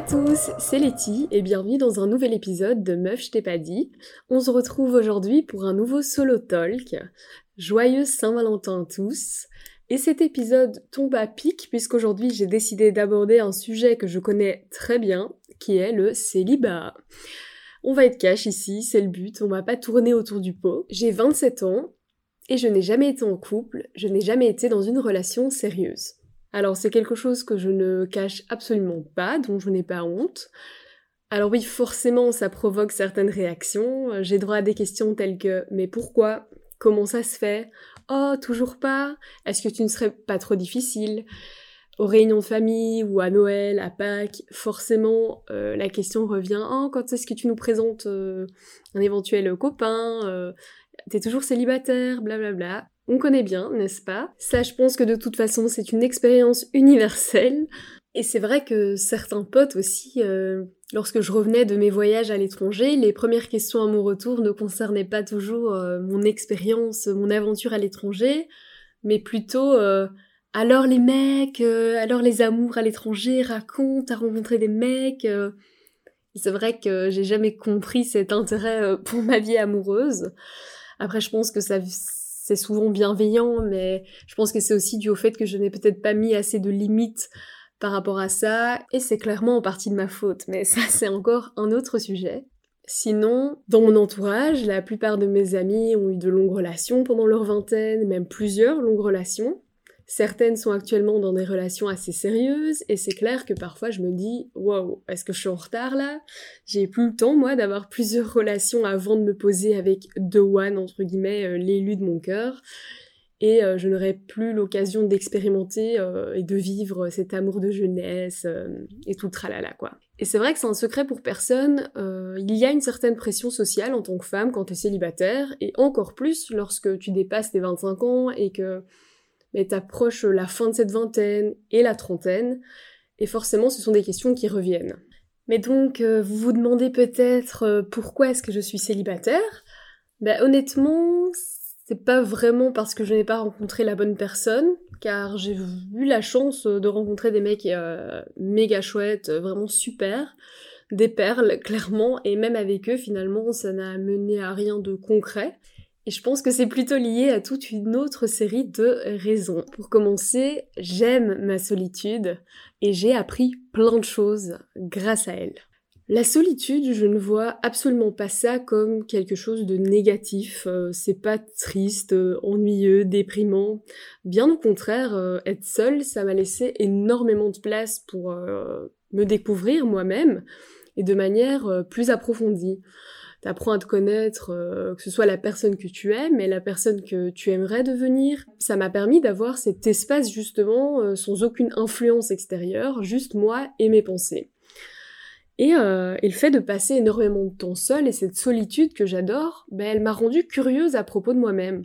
à tous, c'est Letty et bienvenue dans un nouvel épisode de Meuf je t'ai pas dit. On se retrouve aujourd'hui pour un nouveau solo talk. Joyeuse Saint-Valentin à tous. Et cet épisode tombe à pic puisqu'aujourd'hui j'ai décidé d'aborder un sujet que je connais très bien, qui est le célibat. On va être cash ici, c'est le but, on va pas tourner autour du pot. J'ai 27 ans et je n'ai jamais été en couple, je n'ai jamais été dans une relation sérieuse. Alors c'est quelque chose que je ne cache absolument pas, dont je n'ai pas honte. Alors oui, forcément, ça provoque certaines réactions. J'ai droit à des questions telles que mais pourquoi? Comment ça se fait? Oh, toujours pas Est-ce que tu ne serais pas trop difficile Aux réunions de famille ou à Noël, à Pâques, forcément, euh, la question revient Oh, quand est-ce que tu nous présentes euh, un éventuel copain euh, T'es toujours célibataire, blablabla? On connaît bien, n'est-ce pas? Ça, je pense que de toute façon, c'est une expérience universelle. Et c'est vrai que certains potes aussi, euh, lorsque je revenais de mes voyages à l'étranger, les premières questions à mon retour ne concernaient pas toujours euh, mon expérience, mon aventure à l'étranger, mais plutôt euh, alors les mecs, alors les amours à l'étranger, raconte, t'as rencontré des mecs. C'est vrai que j'ai jamais compris cet intérêt pour ma vie amoureuse. Après, je pense que ça c'est souvent bienveillant, mais je pense que c'est aussi dû au fait que je n'ai peut-être pas mis assez de limites par rapport à ça, et c'est clairement en partie de ma faute, mais ça c'est encore un autre sujet. Sinon, dans mon entourage, la plupart de mes amis ont eu de longues relations pendant leur vingtaine, même plusieurs longues relations. Certaines sont actuellement dans des relations assez sérieuses et c'est clair que parfois je me dis wow, est-ce que je suis en retard là? J'ai plus le temps moi d'avoir plusieurs relations avant de me poser avec The One entre guillemets euh, l'élu de mon cœur et euh, je n'aurai plus l'occasion d'expérimenter euh, et de vivre cet amour de jeunesse et tout le tralala quoi. Et c'est vrai que c'est un secret pour personne, il y a une certaine pression sociale en tant que femme quand tu es célibataire et encore plus lorsque tu dépasses tes 25 ans et que mais t'approches la fin de cette vingtaine et la trentaine, et forcément ce sont des questions qui reviennent. Mais donc, euh, vous vous demandez peut-être euh, pourquoi est-ce que je suis célibataire? Ben honnêtement, c'est pas vraiment parce que je n'ai pas rencontré la bonne personne, car j'ai eu la chance de rencontrer des mecs euh, méga chouettes, vraiment super, des perles clairement, et même avec eux finalement ça n'a mené à rien de concret. Et je pense que c'est plutôt lié à toute une autre série de raisons. Pour commencer, j'aime ma solitude et j'ai appris plein de choses grâce à elle. La solitude, je ne vois absolument pas ça comme quelque chose de négatif. Euh, c'est pas triste, euh, ennuyeux, déprimant. Bien au contraire, euh, être seule, ça m'a laissé énormément de place pour me découvrir moi-même et de manière plus approfondie t'apprends à te connaître, euh, que ce soit la personne que tu aimes et la personne que tu aimerais devenir. Ça m'a permis d'avoir cet espace justement euh, sans aucune influence extérieure, juste moi et mes pensées. Euh, et, le fait de passer énormément de temps seul et cette solitude que j'adore, ben, elle m'a rendue curieuse à propos de moi-même.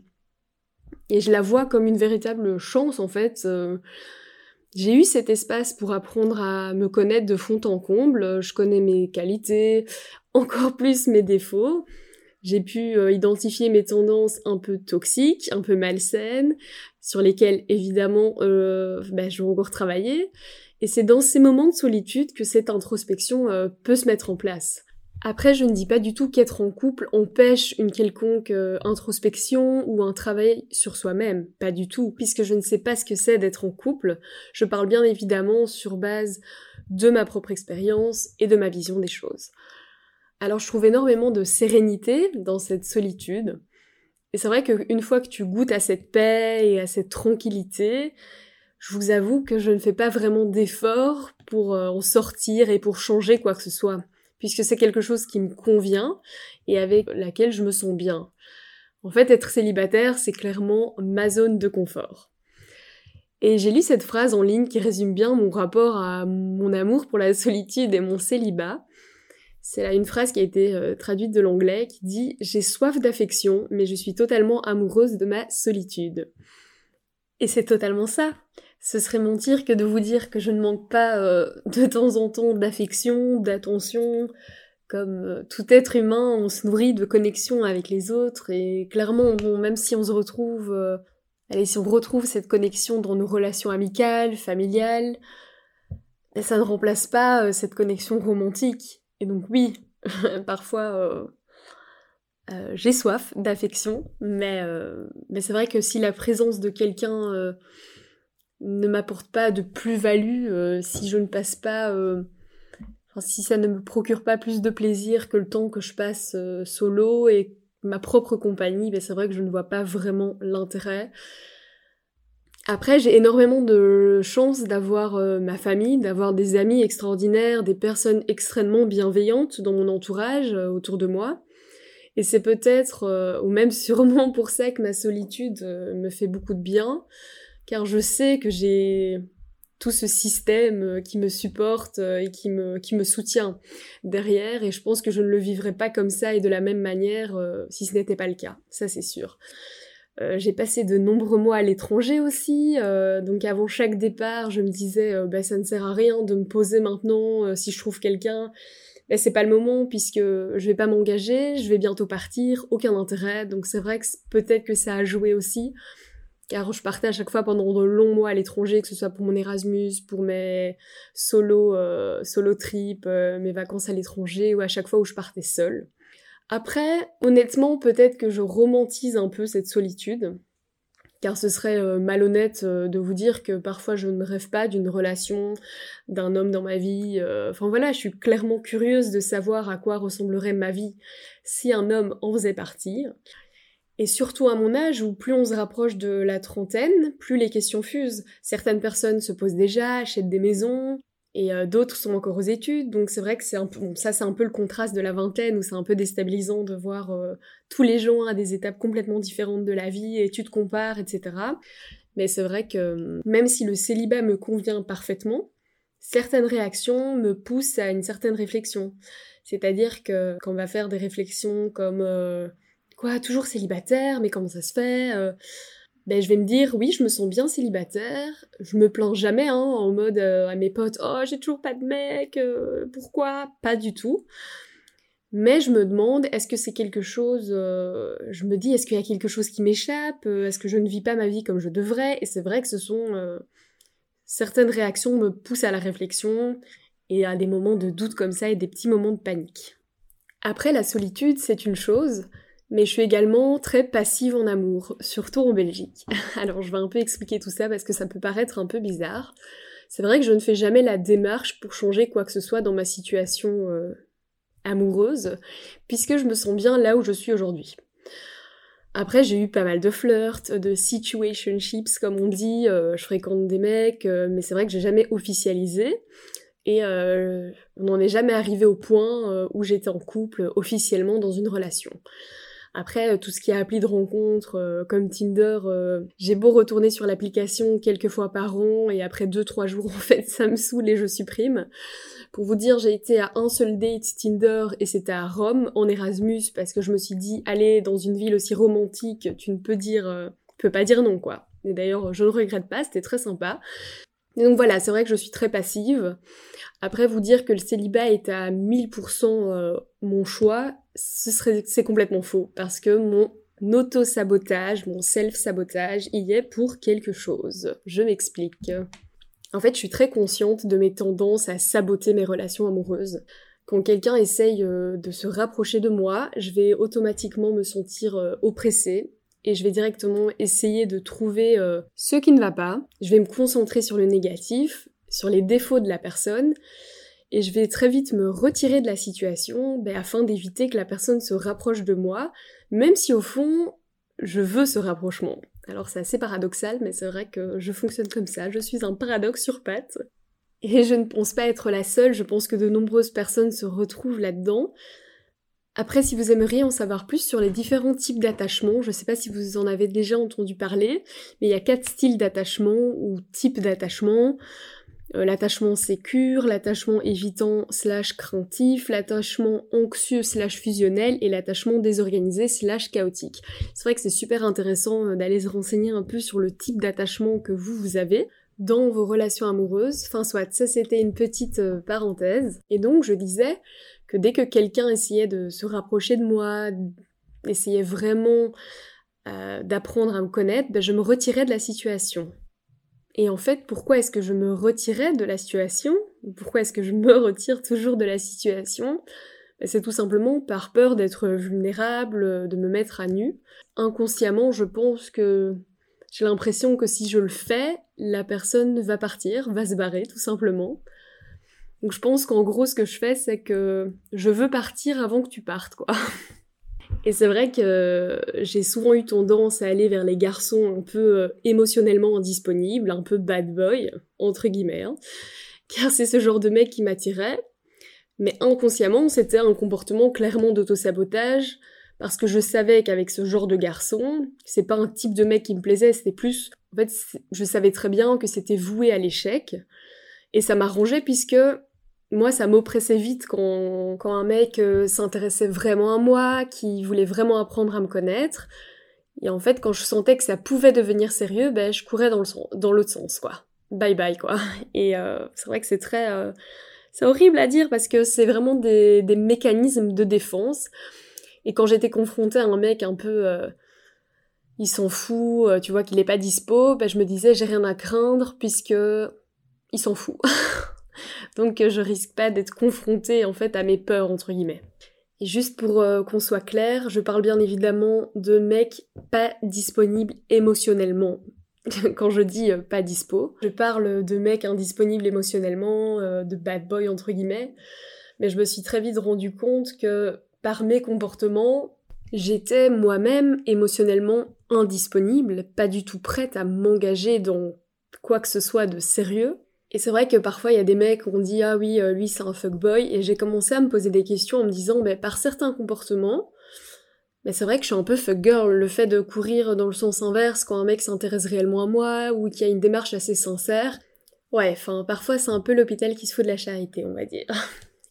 Et je la vois comme une véritable chance en fait. J'ai eu cet espace pour apprendre à me connaître de fond en comble. Je connais mes qualités, encore plus mes défauts. J'ai pu euh, identifier mes tendances un peu toxiques, un peu malsaines, sur lesquelles évidemment euh, bah, je vais encore travailler. Et c'est dans ces moments de solitude que cette introspection euh, peut se mettre en place. Après, je ne dis pas du tout qu'être en couple empêche une quelconque euh, introspection ou un travail sur soi-même, pas du tout, puisque je ne sais pas ce que c'est d'être en couple. Je parle bien évidemment sur base de ma propre expérience et de ma vision des choses. Alors je trouve énormément de sérénité dans cette solitude. Et c'est vrai qu'une fois que tu goûtes à cette paix et à cette tranquillité, je vous avoue que je ne fais pas vraiment d'efforts pour euh, en sortir et pour changer quoi que ce soit puisque c'est quelque chose qui me convient et avec laquelle je me sens bien. En fait, être célibataire, c'est clairement ma zone de confort. Et j'ai lu cette phrase en ligne qui résume bien mon rapport à mon amour pour la solitude et mon célibat. C'est là une phrase qui a été euh, traduite de l'anglais qui dit J'ai soif d'affection, mais je suis totalement amoureuse de ma solitude. Et c'est totalement ça ce serait mentir que de vous dire que je ne manque pas euh, de temps en temps d'affection, d'attention. Comme euh, tout être humain, on se nourrit de connexion avec les autres et clairement, même si on se retrouve, euh, allez, si on retrouve cette connexion dans nos relations amicales, familiales, ça ne remplace pas cette connexion romantique. Et donc oui, parfois j'ai soif d'affection, mais, mais c'est vrai que si la présence de quelqu'un ne m'apporte pas de plus-value, si je ne passe pas si ça ne me procure pas plus de plaisir que le temps que je passe euh, solo et ma propre compagnie, ben c'est vrai que je ne vois pas vraiment l'intérêt. Après, j'ai énormément de chance d'avoir euh, ma famille, d'avoir des amis extraordinaires, des personnes extrêmement bienveillantes dans mon entourage, euh, autour de moi. Et c'est peut-être, ou même sûrement pour ça que ma solitude me fait beaucoup de bien, car je sais que j'ai tout ce système euh, qui me supporte euh, et qui me, qui me soutient derrière. Et je pense que je ne le vivrais pas comme ça et de la même manière euh, si ce n'était pas le cas. Ça, c'est sûr. j'ai passé de nombreux mois à l'étranger aussi, donc avant chaque départ, je me disais bah, ça ne sert à rien de me poser maintenant si je trouve quelqu'un. Ben, c'est pas le moment puisque je vais pas m'engager, je vais bientôt partir, aucun intérêt. Donc c'est vrai que peut-être que ça a joué aussi car je partais à chaque fois pendant de longs mois à l'étranger, que ce soit pour mon Erasmus, pour mes solo, euh, solo trips, euh, mes vacances à l'étranger, ou à chaque fois où je partais seule. Après, honnêtement, peut-être que je romantise un peu cette solitude, car ce serait euh, malhonnête de vous dire que parfois je ne rêve pas d'une relation, d'un homme dans ma vie. Enfin voilà, je suis clairement curieuse de savoir à quoi ressemblerait ma vie si un homme en faisait partie. Et surtout à mon âge, où plus on se rapproche de la trentaine, plus les questions fusent. Certaines personnes se posent déjà, achètent des maisons, et euh, d'autres sont encore aux études. Donc c'est vrai que c'est un peu, ça c'est un peu le contraste de la vingtaine, où c'est un peu déstabilisant de voir euh, tous les gens à des étapes complètement différentes de la vie, et tu etc. Mais c'est vrai que même si le célibat me convient parfaitement, certaines réactions me poussent à une certaine réflexion. C'est-à-dire que quand on va faire des réflexions comme euh, Quoi, toujours célibataire, mais comment ça se fait euh, ben, je vais me dire, oui, je me sens bien célibataire, je me plains jamais, hein, en mode euh, à mes potes, oh, j'ai toujours pas de mec, euh, pourquoi? Pas du tout. Mais je me demande, est-ce que c'est quelque chose, je me dis, est-ce qu'il y a quelque chose qui m'échappe Est-ce que je ne vis pas ma vie comme je devrais? Et c'est vrai que ce sont... certaines réactions me poussent à la réflexion et à des moments de doute comme ça et des petits moments de panique. Après, la solitude, c'est une chose, mais je suis également très passive en amour, surtout en Belgique. Alors je vais un peu expliquer tout ça parce que ça peut paraître un peu bizarre. C'est vrai que je ne fais jamais la démarche pour changer quoi que ce soit dans ma situation euh, amoureuse, puisque je me sens bien là où je suis aujourd'hui. Après, j'ai eu pas mal de flirts, de situationships comme on dit, euh, je fréquente des mecs, euh, mais c'est vrai que j'ai jamais officialisé. Et on n'en est jamais arrivé au point où j'étais en couple officiellement dans une relation. Après, euh, tout ce qui est appli de rencontre, euh, comme Tinder, euh, j'ai beau retourner sur l'application quelques fois par an et après deux trois jours, en fait, ça me saoule et je supprime. Pour vous dire, j'ai été à un seul date Tinder et c'était à Rome, en Erasmus, parce que je me suis dit, aller dans une ville aussi romantique, tu ne peux dire, peux pas dire non, quoi. Et d'ailleurs, je ne regrette pas, c'était très sympa. Donc voilà, c'est vrai que je suis très passive. Après, vous dire que le célibat est à 1000% mon choix, ce serait, c'est complètement faux parce que mon auto-sabotage, mon self-sabotage y est pour quelque chose. Je m'explique. En fait, je suis très consciente de mes tendances à saboter mes relations amoureuses. Quand quelqu'un essaye euh, de se rapprocher de moi, je vais automatiquement me sentir euh, oppressée et je vais directement essayer de trouver euh, ce qui ne va pas. Je vais me concentrer sur le négatif, sur les défauts de la personne et je vais très vite me retirer de la situation ben, afin d'éviter que la personne se rapproche de moi, même si au fond je veux ce rapprochement. Alors c'est assez paradoxal, mais c'est vrai que je fonctionne comme ça, je suis un paradoxe sur pattes. Et je ne pense pas être la seule, je pense que de nombreuses personnes se retrouvent là-dedans. Après, si vous aimeriez en savoir plus sur les différents types d'attachement, je ne sais pas si vous en avez déjà entendu parler, mais il y a quatre styles d'attachement ou types d'attachement. Euh, l'attachement sécure, l'attachement évitant slash craintif, l'attachement anxieux slash fusionnel et l'attachement désorganisé slash chaotique. C'est vrai que c'est super intéressant euh, d'aller se renseigner un peu sur le type d'attachement que vous, vous avez dans vos relations amoureuses. Enfin soit, ça c'était une petite euh, parenthèse. Et donc je disais que dès que quelqu'un essayait de se rapprocher de moi, essayait vraiment d'apprendre à me connaître, ben, je me retirais de la situation. Et en fait, pourquoi est-ce que je me retirais de la situation? Pourquoi est-ce que je me retire toujours de la situation? Ben, C'est tout simplement par peur d'être vulnérable, de me mettre à nu. Inconsciemment, je pense que j'ai l'impression que si je le fais, la personne va partir, va se barrer tout simplement. Donc je pense qu'en gros ce que je fais c'est que je veux partir avant que tu partes quoi. Et c'est vrai que j'ai souvent eu tendance à aller vers les garçons un peu euh, émotionnellement indisponibles, un peu bad boy, entre guillemets, hein. car c'est ce genre de mec qui m'attirait. Mais inconsciemment, c'était un comportement clairement d'autosabotage, parce que je savais qu'avec ce genre de garçon, c'est pas un type de mec qui me plaisait, c'était plus... En fait, je savais très bien que c'était voué à l'échec, et ça m'arrangeait puisque moi, ça m'oppressait vite quand, un mec euh, s'intéressait vraiment à moi, qui voulait vraiment apprendre à me connaître. Et en fait, quand je sentais que ça pouvait devenir sérieux, ben, je courais dans, l'autre sens, quoi. Bye bye, quoi. Et euh, c'est vrai que c'est très... Euh, c'est horrible à dire parce que c'est vraiment des, mécanismes de défense. Et quand j'étais confrontée à un mec un peu... il s'en fout, tu vois qu'il est pas dispo, ben, je me disais j'ai rien à craindre puisque s'en fout. Donc je risque pas d'être confrontée en fait à mes peurs entre guillemets. Et juste pour euh, qu'on soit clair, je parle bien évidemment de mecs pas disponibles émotionnellement. Quand je dis euh, pas dispo, je parle de mecs indisponibles émotionnellement, euh, de bad boy entre guillemets. Mais je me suis très vite rendu compte que par mes comportements, j'étais moi-même émotionnellement indisponible, pas du tout prête à m'engager dans quoi que ce soit de sérieux. Et c'est vrai que parfois il y a des mecs où on dit ah oui euh, lui c'est un fuckboy. Et j'ai commencé à me poser des questions en me disant mais par certains comportements mais c'est vrai que je suis un peu fuck girl le fait de courir dans le sens inverse quand un mec s'intéresse réellement à moi ou qu'il y a une démarche assez sincère. Ouais enfin parfois c'est un peu l'hôpital qui se fout de la charité on va dire.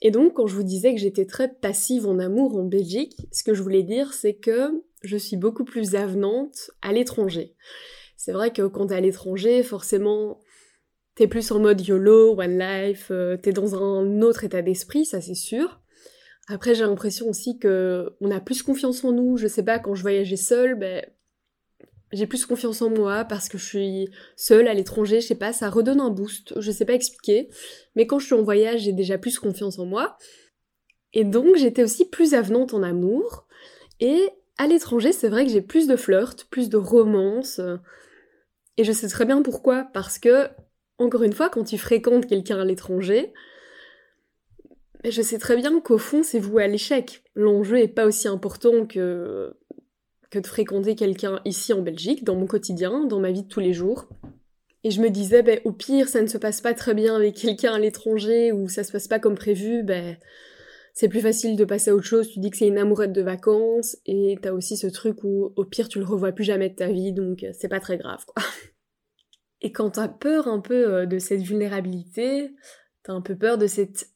Et donc quand je vous disais que j'étais très passive en amour en Belgique ce que je voulais dire c'est que je suis beaucoup plus avenante à l'étranger. C'est vrai que quand t'es à l'étranger forcément T'es plus en mode YOLO, One Life, euh, t'es dans un autre état d'esprit, ça c'est sûr. Après, j'ai l'impression aussi que on a plus confiance en nous. Je sais pas, quand je voyageais seule, ben, j'ai plus confiance en moi parce que je suis seule à l'étranger, je sais pas, ça redonne un boost, je sais pas expliquer. Mais quand je suis en voyage, j'ai déjà plus confiance en moi. Et donc, j'étais aussi plus avenante en amour. Et à l'étranger, c'est vrai que j'ai plus de flirt, plus de romance. Et je sais très bien pourquoi, parce que encore une fois, quand tu fréquentes quelqu'un à l'étranger, je sais très bien qu'au fond, c'est voué à l'échec. L'enjeu est pas aussi important que, que de fréquenter quelqu'un ici en Belgique, dans mon quotidien, dans ma vie de tous les jours. Et je me disais, ben, au pire, ça ne se passe pas très bien avec quelqu'un à l'étranger, ou ça se passe pas comme prévu, ben, c'est plus facile de passer à autre chose. Tu dis que c'est une amourette de vacances, et t'as aussi ce truc où, au pire, tu le revois plus jamais de ta vie, donc c'est pas très grave, quoi. Et quand t'as peur un peu euh, de cette vulnérabilité, t'as un peu peur de cette,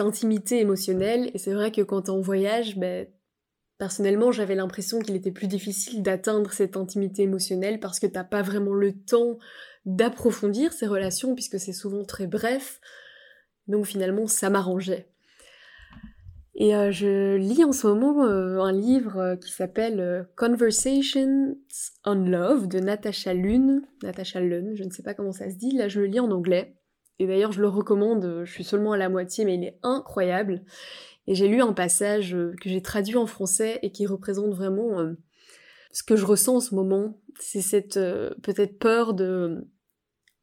intimité émotionnelle, et c'est vrai que quand t'es en voyage, ben, personnellement j'avais l'impression qu'il était plus difficile d'atteindre cette intimité émotionnelle parce que t'as pas vraiment le temps d'approfondir ces relations puisque c'est souvent très bref. Donc finalement ça m'arrangeait. Et euh, je lis en ce moment euh, un livre euh, qui s'appelle Conversations on Love de Natasha Lune, Natasha Lune, je ne sais pas comment ça se dit, là je le lis en anglais. Et d'ailleurs je le recommande, je suis seulement à la moitié, mais il est incroyable. Et j'ai lu un passage que j'ai traduit en français et qui représente vraiment ce que je ressens en ce moment. C'est cette peut-être peur de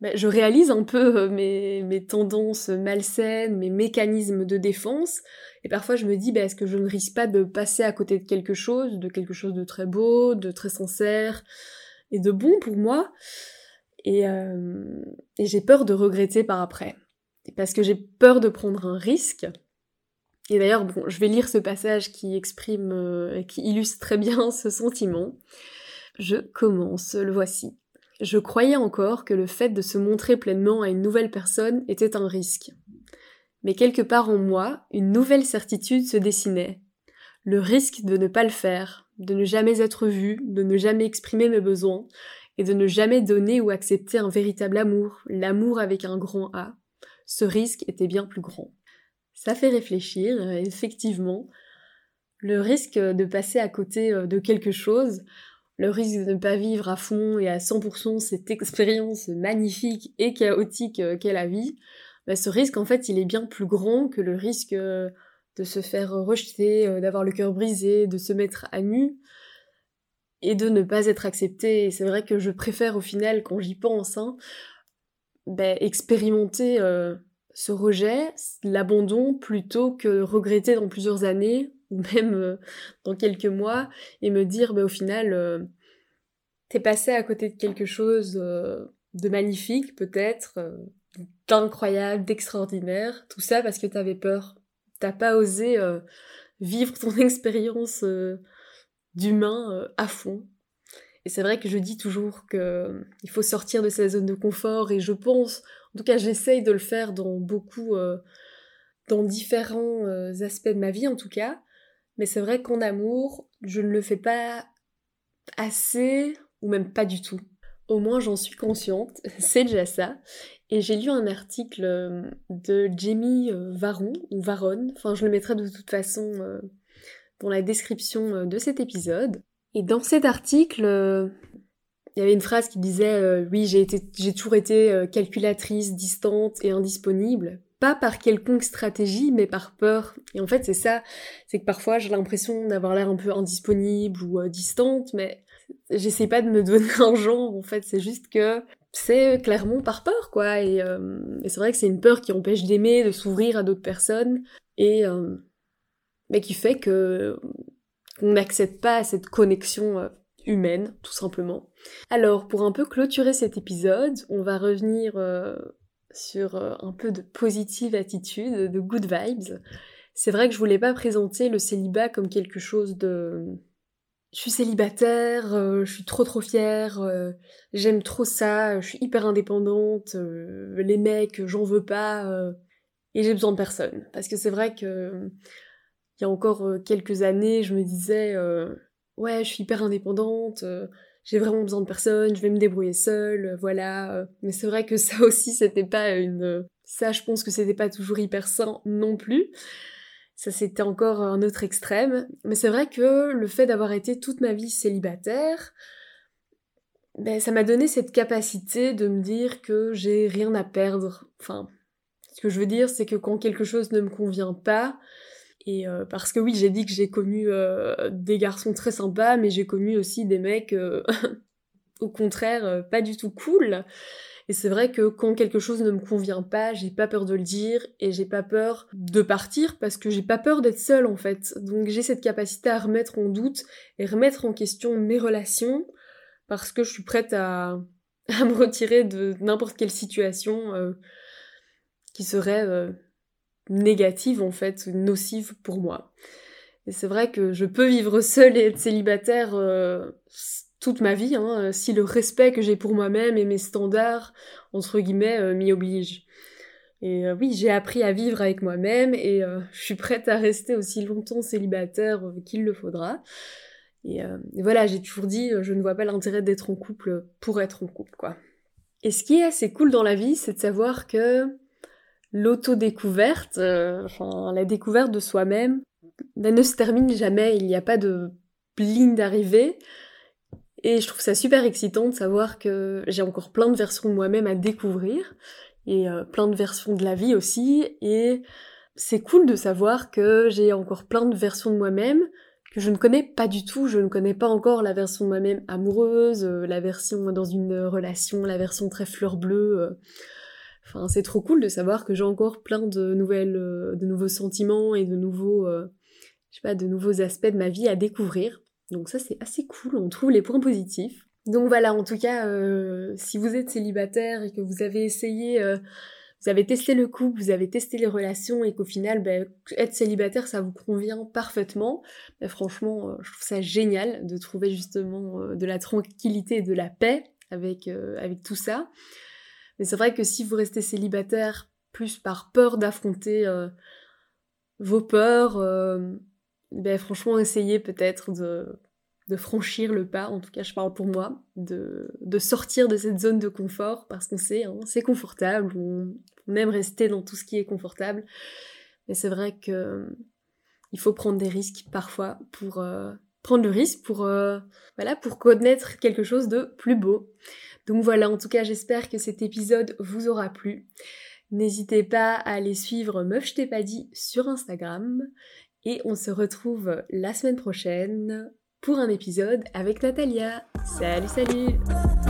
bah, je réalise un peu euh, mes, tendances malsaines, mes mécanismes de défense, et parfois je me dis, bah, est-ce que je ne risque pas de passer à côté de quelque chose, de quelque chose de très beau, de très sincère, et de bon pour moi, et, euh, j'ai peur de regretter par après. Parce que j'ai peur de prendre un risque, et d'ailleurs, bon, je vais lire ce passage qui exprime, euh, qui illustre très bien ce sentiment. Je commence, le voici. Je croyais encore que le fait de se montrer pleinement à une nouvelle personne était un risque. Mais quelque part en moi, une nouvelle certitude se dessinait. Le risque de ne pas le faire, de ne jamais être vu, de ne jamais exprimer mes besoins, et de ne jamais donner ou accepter un véritable amour, l'amour avec un grand A. Ce risque était bien plus grand. Ça fait réfléchir, effectivement. Le risque de passer à côté euh, de quelque chose, le risque de ne pas vivre à fond et à 100% cette expérience magnifique et chaotique euh, qu'est la vie, bah, ce risque en fait il est bien plus grand que le risque euh, de se faire rejeter, euh, d'avoir le cœur brisé, de se mettre à nu et de ne pas être accepté. C'est vrai que je préfère au final, quand j'y pense, hein, bah, expérimenter ce rejet, l'abandon, plutôt que regretter dans plusieurs années ou même euh, dans quelques mois et me dire bah, au final euh, t'es passé à côté de quelque chose euh, de magnifique peut-être, d'incroyable, d'extraordinaire, tout ça parce que t'avais peur. T'as pas osé vivre ton expérience d'humain à fond. Et c'est vrai que je dis toujours que il faut sortir de sa zone de confort et je pense, en tout cas j'essaye de le faire dans beaucoup, dans différents aspects de ma vie en tout cas, mais c'est vrai qu'en amour, je ne le fais pas assez, ou même pas du tout. Au moins j'en suis consciente, c'est déjà ça. Et j'ai lu un article euh, de Jamie euh, Varon, ou Varon, enfin je le mettrai de toute façon euh, dans la description de cet épisode. Et dans cet article, il y avait une phrase qui disait Oui, j'ai toujours été calculatrice, distante et indisponible, pas par quelconque stratégie, mais par peur. Et en fait, c'est ça, c'est que parfois j'ai l'impression d'avoir l'air un peu indisponible ou euh, distante, mais j'essaie pas de me donner un genre, en fait, c'est juste que c'est clairement par peur, quoi. Et, euh, c'est vrai que c'est une peur qui empêche d'aimer, de s'ouvrir à d'autres personnes, et euh, mais qui fait que on n'accède pas à cette connexion humaine, tout simplement. Alors, pour un peu clôturer cet épisode, on va revenir sur euh, un peu de positive attitude, de good vibes. C'est vrai que je voulais pas présenter le célibat comme quelque chose de je suis célibataire, euh, je suis trop trop fière, euh, j'aime trop ça, je suis hyper indépendante, les mecs, j'en veux pas, et j'ai besoin de personne. Parce que c'est vrai que il y a encore quelques années, je me disais ouais, je suis hyper indépendante, j'ai vraiment besoin de personne, je vais me débrouiller seule, euh, voilà. Euh. Mais c'est vrai que ça aussi, c'était pas une... Ça, je pense que c'était pas toujours hyper sain non plus. Ça, c'était encore un autre extrême. Mais c'est vrai que le fait d'avoir été toute ma vie célibataire, ben, ça m'a donné cette capacité de me dire que j'ai rien à perdre. Enfin, ce que je veux dire, c'est que quand quelque chose ne me convient pas, et euh, parce que oui, j'ai dit que j'ai connu euh, des garçons très sympas, mais j'ai connu aussi des mecs euh, au contraire pas du tout cool. Et c'est vrai que quand quelque chose ne me convient pas, j'ai pas peur de le dire et j'ai pas peur de partir parce que j'ai pas peur d'être seule en fait. Donc j'ai cette capacité à remettre en doute et remettre en question mes relations parce que je suis prête à, à me retirer de n'importe quelle situation qui serait négative en fait, nocive pour moi. Et c'est vrai que je peux vivre seule et être célibataire euh, toute ma vie, hein, si le respect que j'ai pour moi-même et mes standards, entre guillemets, euh, m'y oblige. Et euh, oui, j'ai appris à vivre avec moi-même et je suis prête à rester aussi longtemps célibataire qu'il le faudra. Et, et voilà, j'ai toujours dit, je ne vois pas l'intérêt d'être en couple pour être en couple, quoi. Et ce qui est assez cool dans la vie, c'est de savoir que l'autodécouverte, euh, la découverte de soi-même, ben, ne se termine jamais, il n'y a pas de ligne d'arrivée. Et je trouve ça super excitant de savoir que j'ai encore plein de versions de moi-même à découvrir, et euh, plein de versions de la vie aussi, et c'est cool de savoir que j'ai encore plein de versions de moi-même que je ne connais pas du tout, je ne connais pas encore la version de moi-même amoureuse, euh, la version dans une relation, la version très fleur bleue, C'est trop cool de savoir que j'ai encore plein de nouvelles, euh, de nouveaux sentiments et de nouveaux, euh, je sais pas, de nouveaux aspects de ma vie à découvrir. Donc ça, c'est assez cool. On trouve les points positifs. Donc voilà, en tout cas, euh, si vous êtes célibataire et que vous avez essayé, vous avez testé le couple, vous avez testé les relations et qu'au final, ben, être célibataire, ça vous convient parfaitement, ben, franchement, je trouve ça génial de trouver justement de la tranquillité et de la paix avec, avec tout ça. Mais c'est vrai que si vous restez célibataire plus par peur d'affronter euh, vos peurs, euh, ben franchement essayez peut-être de, franchir le pas, en tout cas je parle pour moi, de, sortir de cette zone de confort parce qu'on sait, hein, c'est confortable, on, aime rester dans tout ce qui est confortable. Mais c'est vrai que il faut prendre des risques parfois pour, euh, prendre le risque pour, euh, pour connaître quelque chose de plus beau. Donc voilà, en tout cas, j'espère que cet épisode vous aura plu. N'hésitez pas à aller suivre Meuf je t'ai pas dit sur Instagram et on se retrouve la semaine prochaine pour un épisode avec Natalia. Salut salut